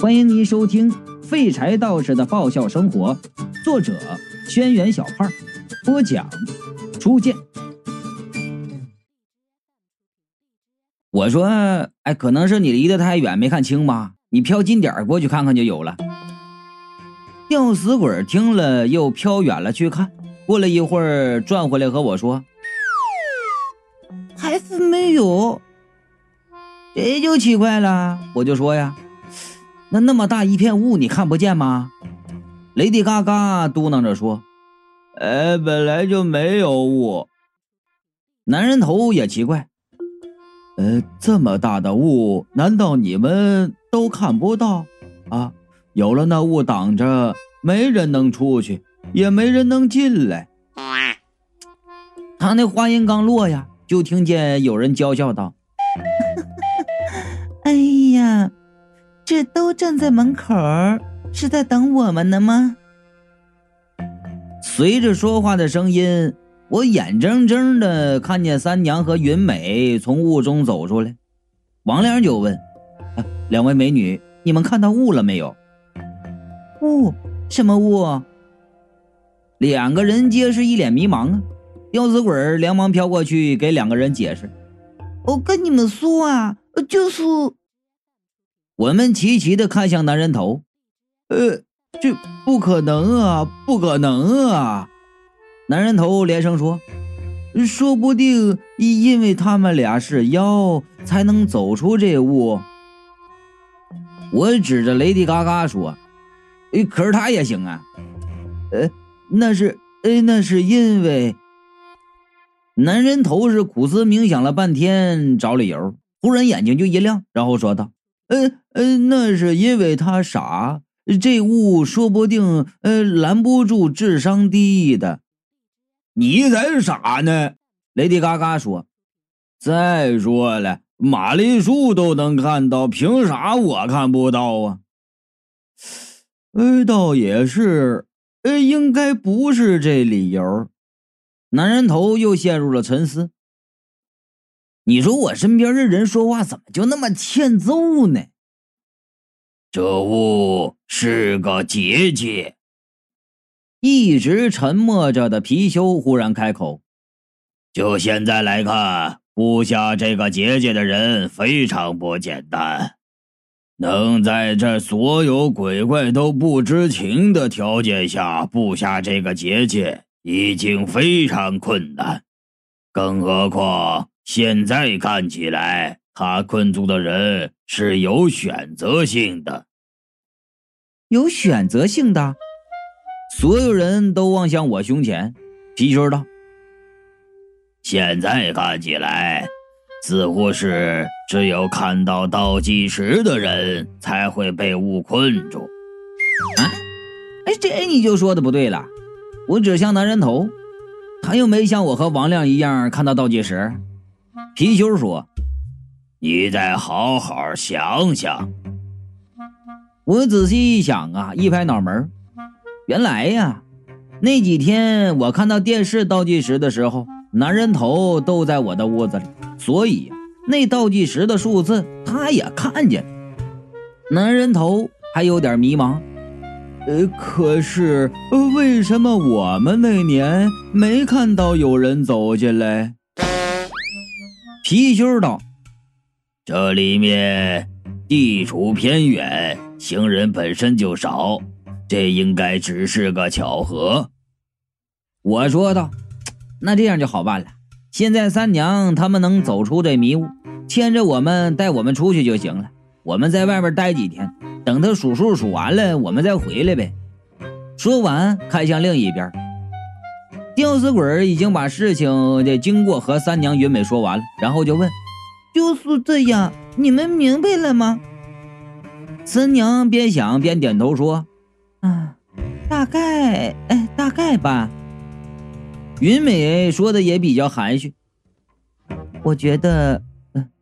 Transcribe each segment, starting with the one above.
欢迎您收听《废柴道士的爆笑生活》，作者：轩辕小胖，播讲：初见。我说：“哎，可能是你离得太远没看清吧？你飘近点过去看看就有了。”吊死鬼听了，又飘远了去看。过了一会儿，转回来和我说：“还是没有。”这就奇怪了。我就说呀。那那么大一片雾，你看不见吗？雷迪嘎嘎嘟囔着说：“哎，本来就没有雾。”男人头也奇怪：“呃，这么大的雾，难道你们都看不到？啊，有了那雾挡着，没人能出去，也没人能进来。”他那话音刚落呀，就听见有人娇笑道：“哎！”这都站在门口，是在等我们呢吗？随着说话的声音，我眼睁睁的看见三娘和云美从雾中走出来。王良就问：“两位美女，你们看到雾了没有？”“雾？什么雾？”两个人皆是一脸迷茫啊。吊死鬼连忙飘过去给两个人解释：“我跟你们说啊，就是。”我们齐齐的看向男人头，呃，这不可能啊，不可能啊！男人头连声说：“说不定因为他们俩是妖，才能走出这屋。”我指着雷迪嘎嘎说：“可是他也行啊。”呃，那是，呃，那是因为……男人头是苦思冥想了半天找理由，忽然眼睛就一亮，然后说道。呃呃，那是因为他傻，这雾说不定呃拦不住智商低的。你才傻呢！雷迪嘎嘎说。再说了，玛丽树都能看到，凭啥我看不到啊？呃，倒也是，呃，应该不是这理由。男人头又陷入了沉思。你说我身边的人说话怎么就那么欠揍呢？这物是个结界。一直沉默着的貔貅忽然开口：“就现在来看，布下这个结界的人非常不简单，能在这所有鬼怪都不知情的条件下布下这个结界，已经非常困难，更何况……”现在看起来，他困住的人是有选择性的。有选择性的，所有人都望向我胸前。貔貅道：“现在看起来，似乎是只有看到倒计时的人才会被雾困住。”啊，哎，这你就说的不对了。我指向男人头，他又没像我和王亮一样看到倒计时。貔貅说：“你再好好想想。”我仔细一想啊，一拍脑门原来呀，那几天我看到电视倒计时的时候，男人头都在我的屋子里，所以那倒计时的数字他也看见。男人头还有点迷茫，呃，可是为什么我们那年没看到有人走进来？貔貅道：“这里面地处偏远，行人本身就少，这应该只是个巧合。”我说道：“那这样就好办了。现在三娘他们能走出这迷雾，牵着我们带我们出去就行了。我们在外边待几天，等他数数数完了，我们再回来呗。”说完，看向另一边。吊死鬼已经把事情的经过和三娘云美说完了，然后就问：“就是这样，你们明白了吗？”三娘边想边点头说：“啊，大概，哎，大概吧。”云美说的也比较含蓄：“我觉得，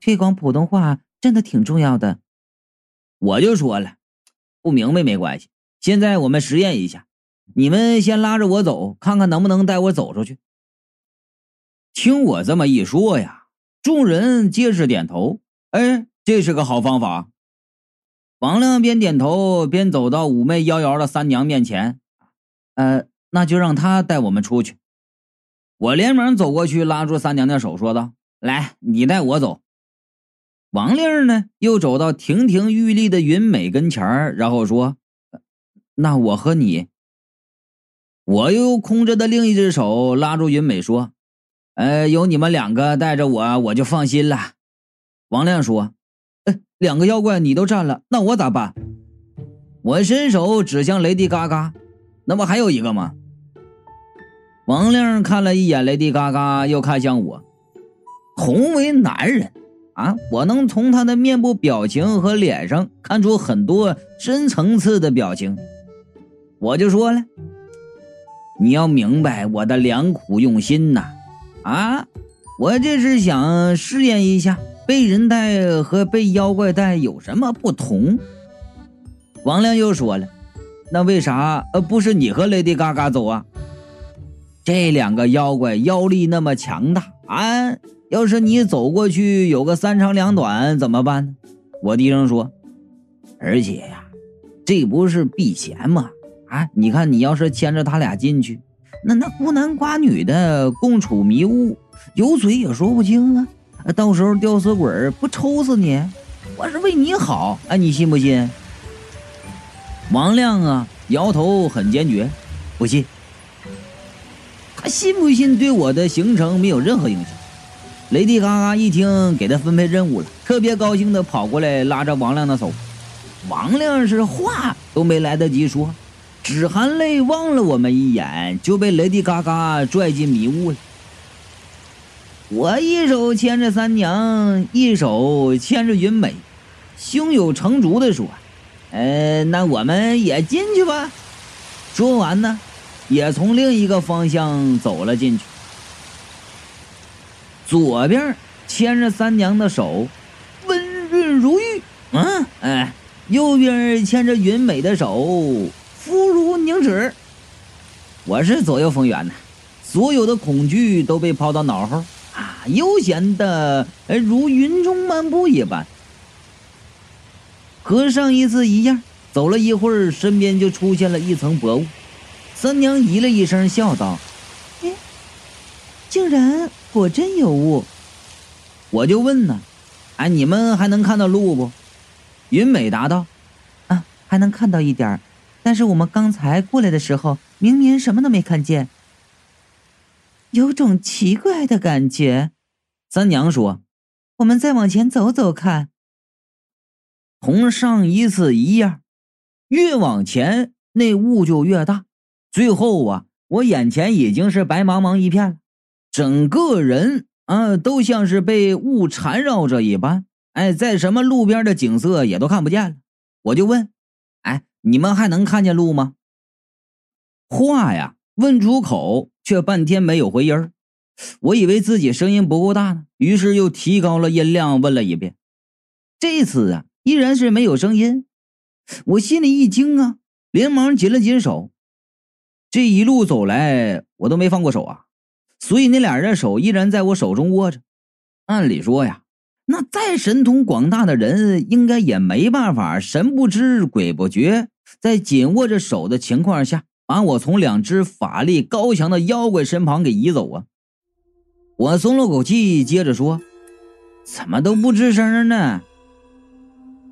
推广普通话真的挺重要的。”我就说了：“不明白没关系，现在我们实验一下。”你们先拉着我走，看看能不能带我走出去。听我这么一说呀，众人皆是点头。哎，这是个好方法。王亮边点头边走到妩媚妖娆的三娘面前，呃，那就让她带我们出去。我连忙走过去，拉住三娘的手，说道：“来，你带我走。”王令呢，又走到亭亭玉立的云美跟前，然后说：“那我和你。”我又空着的另一只手拉住云美，说：“呃，有你们两个带着我，我就放心了。”王亮说。两个妖怪你都占了，那我咋办？我伸手指向雷迪嘎嘎，那不还有一个吗？王亮看了一眼雷迪嘎嘎，又看向我。同为男人啊，我能从他的面部表情和脸上看出很多深层次的表情。我就说了，你要明白我的良苦用心呐！啊，我这是想试验一下。被人带和被妖怪带有什么不同？王亮又说了：“那为啥呃不是你和雷迪嘎嘎走啊？这两个妖怪妖力那么强大啊！要是你走过去有个三长两短怎么办呢？”我低声说：“而且呀，这不是避嫌吗？啊，你看你要是牵着他俩进去，那那孤男寡女的共处迷雾，有嘴也说不清啊。”到时候吊死鬼不抽死你？我是为你好，哎，你信不信？王亮啊，摇头很坚决，不信。他信不信对我的行程没有任何影响。雷迪嘎嘎一听给他分配任务了，特别高兴的跑过来拉着王亮的手。王亮是话都没来得及说，只含泪望了我们一眼，就被雷迪嘎嘎拽进迷雾了。我一手牵着三娘，一手牵着云美，胸有成竹的说：“呃，那我们也进去吧。”说完呢，也从另一个方向走了进去。左边牵着三娘的手，温润如玉，嗯，哎，右边牵着云美的手，肤如凝脂。我是左右逢源呐，所有的恐惧都被抛到脑后。啊，悠闲的如云中漫步一般，和上一次一样。走了一会儿，身边就出现了一层薄雾。三娘咦了一声，笑道：“哎，竟然果真有雾。”我就问呢：“哎，你们还能看到路不？”云美答道：“啊，还能看到一点但是我们刚才过来的时候，明明什么都没看见。”有种奇怪的感觉，三娘说：“我们再往前走走看。”同上一次一样，越往前那雾就越大，最后啊，我眼前已经是白茫茫一片了，整个人啊都像是被雾缠绕着一般，哎，在什么路边的景色也都看不见了。我就问：“哎，你们还能看见路吗？”话呀，问出口。却半天没有回音儿，我以为自己声音不够大呢，于是又提高了音量问了一遍。这次啊，依然是没有声音，我心里一惊啊，连忙紧了紧手。这一路走来，我都没放过手啊，所以那俩人的手依然在我手中握着。按理说呀，那再神通广大的人，应该也没办法神不知鬼不觉，在紧握着手的情况下。把我从两只法力高强的妖怪身旁给移走啊！我松了口气，接着说：“怎么都不吱声呢？”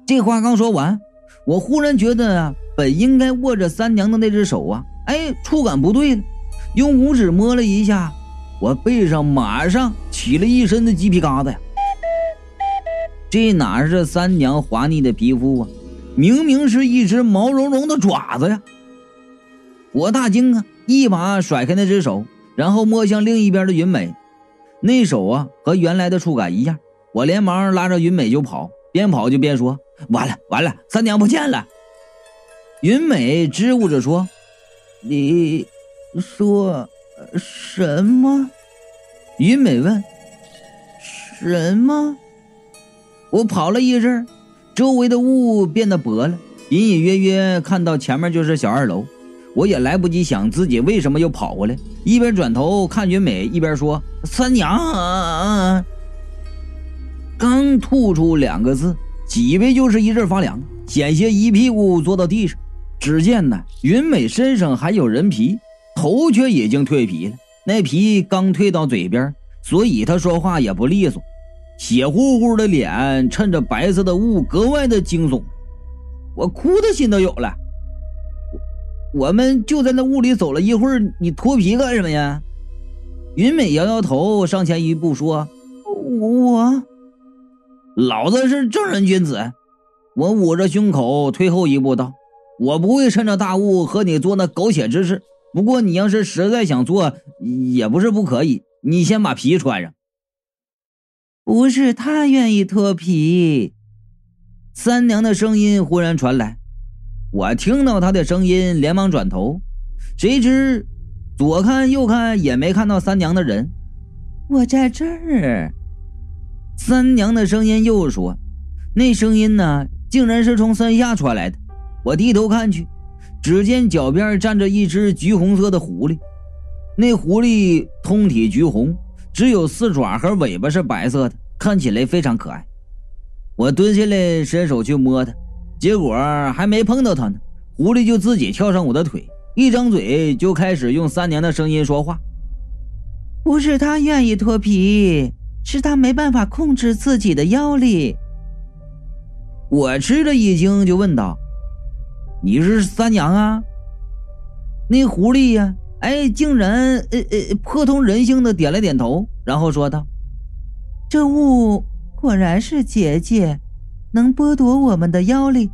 这话刚说完，我忽然觉得，本应该握着三娘的那只手啊，哎，触感不对。用五指摸了一下，我背上马上起了一身的鸡皮疙瘩呀！这哪是三娘滑腻的皮肤啊，明明是一只毛茸茸的爪子呀！我大惊啊！一把甩开那只手，然后摸向另一边的云美，那手啊和原来的触感一样。我连忙拉着云美就跑，边跑就边说：“完了完了，三娘不见了！”云美支吾着说：“你说什么？”云美问：“什么？”我跑了一阵，周围的雾变得薄了，隐隐约约看到前面就是小二楼。我也来不及想自己为什么又跑过来，一边转头看云美，一边说：“三娘。”刚吐出两个字，脊背就是一阵发凉。险些一屁股坐到地上。只见呢，云美身上还有人皮，头却已经蜕皮了。那皮刚蜕到嘴边，所以她说话也不利索。血乎乎的脸衬着白色的雾，格外的惊悚。我哭的心都有了。我们就在那雾里走了一会儿，你脱皮干什么呀？云美摇摇头，上前一步说：“我，老子是正人君子。”我捂着胸口，退后一步道：“我不会趁着大雾和你做那狗血之事。不过你要是实在想做，也不是不可以。你先把皮穿上。”不是他愿意脱皮。三娘的声音忽然传来，我听到她的声音，连忙转头，谁知左看右看也没看到三娘的人。我在这儿。三娘的声音又说：“那声音呢，竟然是从山下传来的。”我低头看去，只见脚边站着一只橘红色的狐狸，那狐狸通体橘红。只有四爪和尾巴是白色的，看起来非常可爱。我蹲下来伸手去摸它，结果还没碰到它呢，狐狸就自己跳上我的腿，一张嘴就开始用三娘的声音说话。不是他愿意脱皮，是他没办法控制自己的妖力。我吃了一惊，就问道：“你是三娘啊？”那狐狸呀。哎，竟然呃呃颇通人性的点了点头，然后说道：“这雾果然是结界，能剥夺我们的妖力，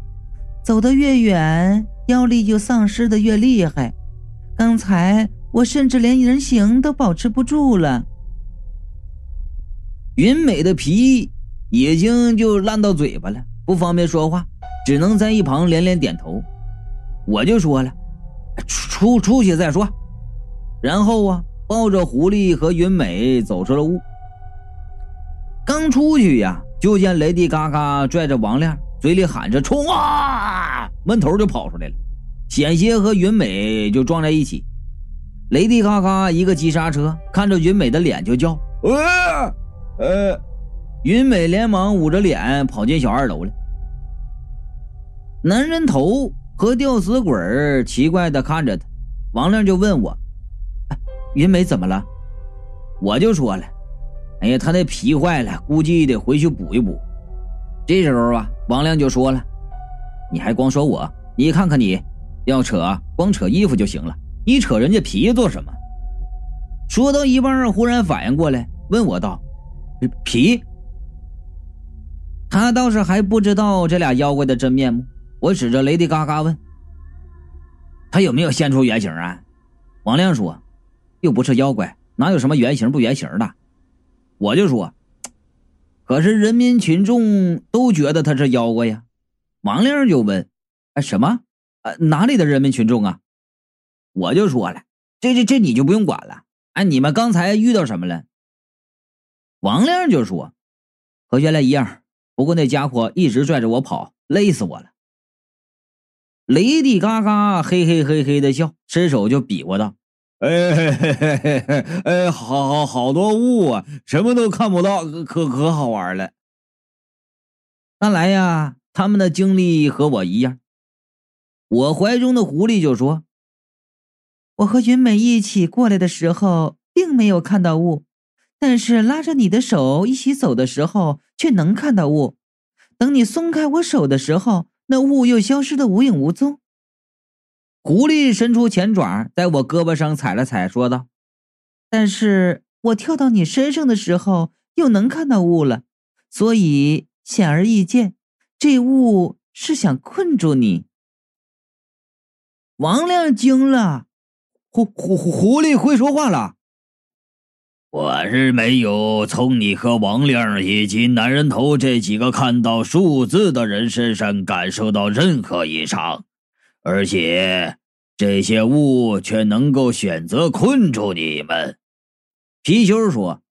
走得越远，妖力就丧失的越厉害。刚才我甚至连人形都保持不住了。”云美的皮已经就烂到嘴巴了，不方便说话，只能在一旁连连点头。我就说了：“出出去再说。”然后啊，抱着狐狸和云美走出了屋。刚出去呀，就见雷迪嘎嘎拽着王亮，嘴里喊着“冲啊”，闷头就跑出来了，险些和云美就撞在一起。雷迪嘎嘎一个急刹车，看着云美的脸就叫“呃呃”，云美连忙捂着脸跑进小二楼了。男人头和吊死鬼奇怪的看着他，王亮就问我。云美怎么了？我就说了，哎呀，她那皮坏了，估计得回去补一补。这时候啊，王亮就说了：“你还光说我，你看看你，要扯光扯衣服就行了，你扯人家皮做什么？”说到一半，忽然反应过来，问我道：“皮？”他倒是还不知道这俩妖怪的真面目。我指着雷迪嘎嘎问：“他有没有现出原形啊？”王亮说。又不是妖怪，哪有什么原形不原形的？我就说，可是人民群众都觉得他是妖怪呀。王亮就问：“哎，什么？呃，哪里的人民群众啊？”我就说了：“这这这你就不用管了。哎，你们刚才遇到什么了？”王亮就说：“和原来一样，不过那家伙一直拽着我跑，累死我了。”雷迪嘎嘎嘿嘿嘿嘿的笑，伸手就比划道。哎嘿嘿嘿嘿嘿，哎，好好好多雾啊，什么都看不到，可可好玩了。看来呀，他们的经历和我一样。我怀中的狐狸就说：“我和云美一起过来的时候，并没有看到雾，但是拉着你的手一起走的时候，却能看到雾。等你松开我手的时候，那雾又消失的无影无踪。”狐狸伸出前爪，在我胳膊上踩了踩，说道：“但是我跳到你身上的时候，又能看到雾了，所以显而易见，这雾是想困住你。”王亮惊了：“狐狐狐狐狸会说话了？我是没有从你和王亮以及男人头这几个看到数字的人身上感受到任何异常。”而且这些雾却能够选择困住你们，貔貅说：“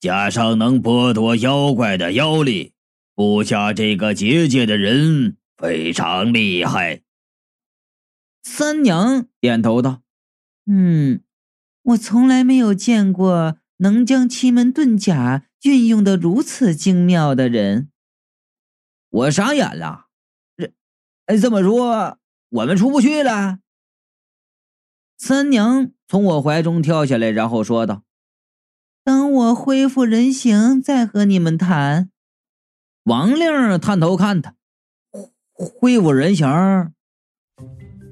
加上能剥夺妖怪的妖力，布下这个结界的人非常厉害。”三娘点头道：“嗯，我从来没有见过能将奇门遁甲运用的如此精妙的人。”我傻眼了。这哎，这么说我们出不去了？三娘从我怀中跳下来，然后说道：“等我恢复人形，再和你们谈。”王令探头看他，恢复人形。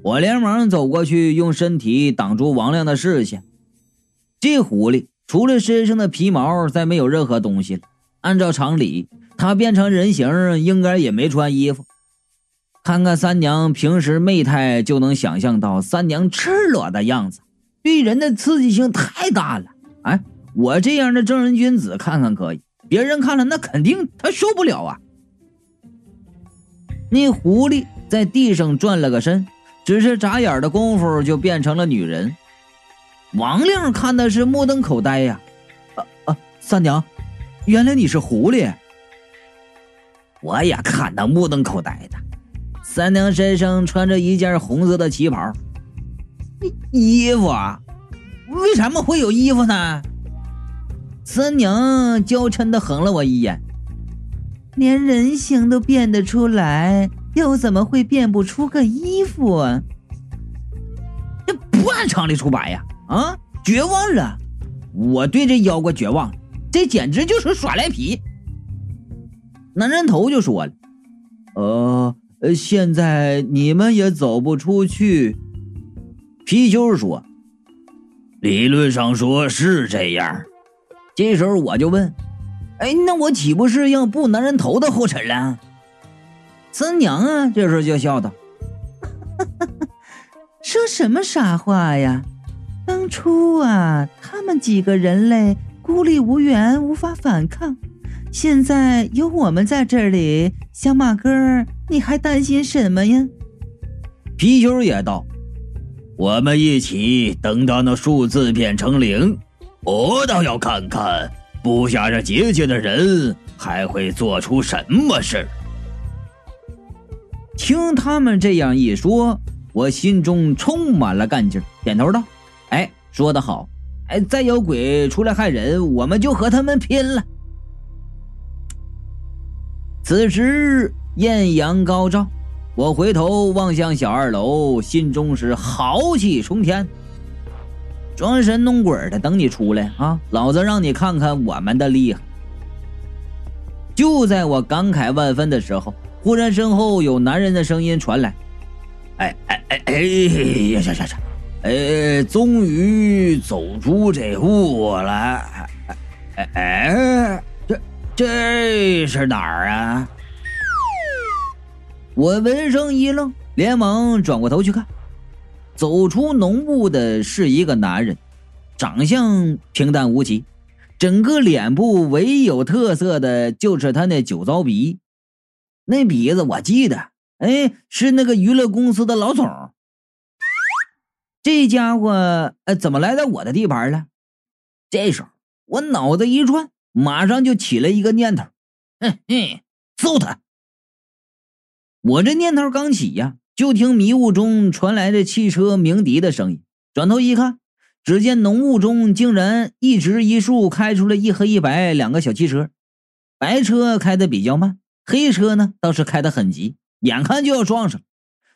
我连忙走过去，用身体挡住王亮的视线。这狐狸除了身上的皮毛，再没有任何东西了。按照常理，他变成人形应该也没穿衣服。看看三娘平时媚态，就能想象到三娘赤裸的样子，对人的刺激性太大了。哎，我这样的正人君子看看可以，别人看了那肯定他受不了啊。那狐狸在地上转了个身，只是眨眼的功夫就变成了女人。王令看的是目瞪口呆呀！啊啊，三娘，原来你是狐狸！我也看的目瞪口呆的。三娘身上穿着一件红色的旗袍，衣服啊？为什么会有衣服呢？三娘娇嗔的横了我一眼，连人形都变得出来，又怎么会变不出个衣服？这不按常理出牌呀！啊，绝望了！我对这妖怪绝望，这简直就是耍赖皮。男人头就说了：“呃。”现在你们也走不出去。貔貅说：“理论上说是这样。”这时候我就问：“哎，那我岂不是要步男人头的后尘了？”三娘啊，这时候就笑道：“ 说什么傻话呀？当初啊，他们几个人类孤立无援，无法反抗。”现在有我们在这里，小马哥，你还担心什么呀？貔貅也道：“我们一起等到那数字变成零，我倒要看看布下这结界的人还会做出什么事。”听他们这样一说，我心中充满了干劲，点头道：“哎，说得好！哎，再有鬼出来害人，我们就和他们拼了。”此时艳阳高照，我回头望向小二楼，心中是豪气冲天。装神弄鬼的等你出来啊！老子让你看看我们的厉害！就在我感慨万分的时候，忽然身后有男人的声音传来：“哎哎哎哎呀呀呀呀！哎，终于走出这屋来！哎哎。”这是哪儿啊？我闻声一愣，连忙转过头去看。走出浓雾的是一个男人，长相平淡无奇，整个脸部唯有特色的就是他那酒糟鼻。那鼻子我记得，哎，是那个娱乐公司的老总。这家伙，呃，怎么来到我的地盘了？这时候我脑子一转。马上就起了一个念头，哼哼，揍他！我这念头刚起呀，就听迷雾中传来的汽车鸣笛的声音。转头一看，只见浓雾中竟然一直一竖开出了一黑一白两个小汽车。白车开的比较慢，黑车呢倒是开的很急，眼看就要撞上。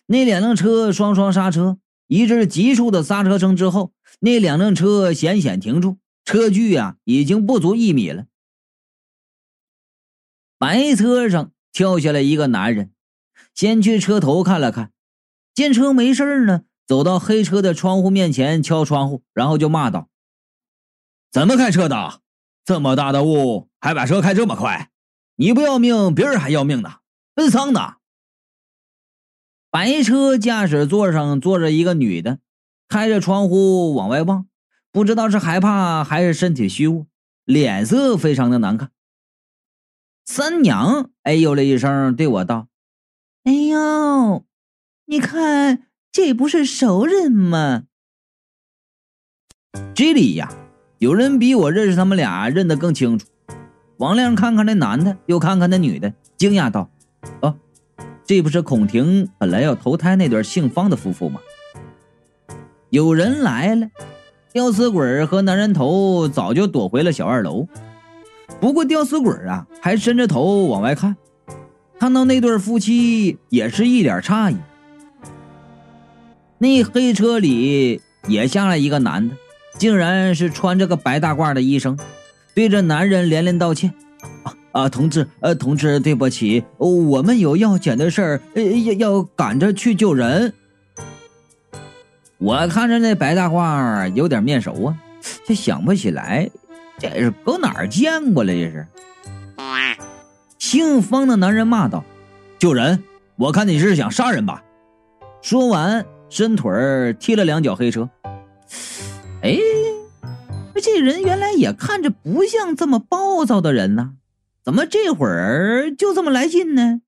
那两辆车双双刹车，一阵急促的刹车声之后，那两辆车险险停住。车距啊，已经不足一米了。白车上跳下来一个男人，先去车头看了看，见车没事呢，走到黑车的窗户面前敲窗户，然后就骂道：“怎么开车的？这么大的雾，还把车开这么快？你不要命，别人还要命呢，奔丧呢！”白车驾驶座上坐着一个女的，开着窗户往外望。不知道是害怕还是身体虚弱，脸色非常的难看。三娘哎呦了一声，对我道：“哎呦，你看这不是熟人吗？”这里呀，有人比我认识他们俩认得更清楚。王亮看看那男的，又看看那女的，惊讶道：“哦，这不是孔婷本来要投胎那对姓方的夫妇吗？”有人来了。吊死鬼和男人头早就躲回了小二楼，不过吊死鬼啊还伸着头往外看，看到那对夫妻也是一脸诧异。那黑车里也下来一个男的，竟然是穿着个白大褂的医生，对着男人连连道歉：“啊啊，同志，呃，同志，对不起，我们有要紧的事儿，要要赶着去救人。”我看着那白大褂有点面熟啊，却想不起来这是搁哪儿见过了。这是姓方的男人骂道：“救人！我看你是想杀人吧？”说完。伸腿踢了两脚黑车，哎，这人原来也看着不像这么暴躁的人呢，怎么这会儿就这么来劲呢？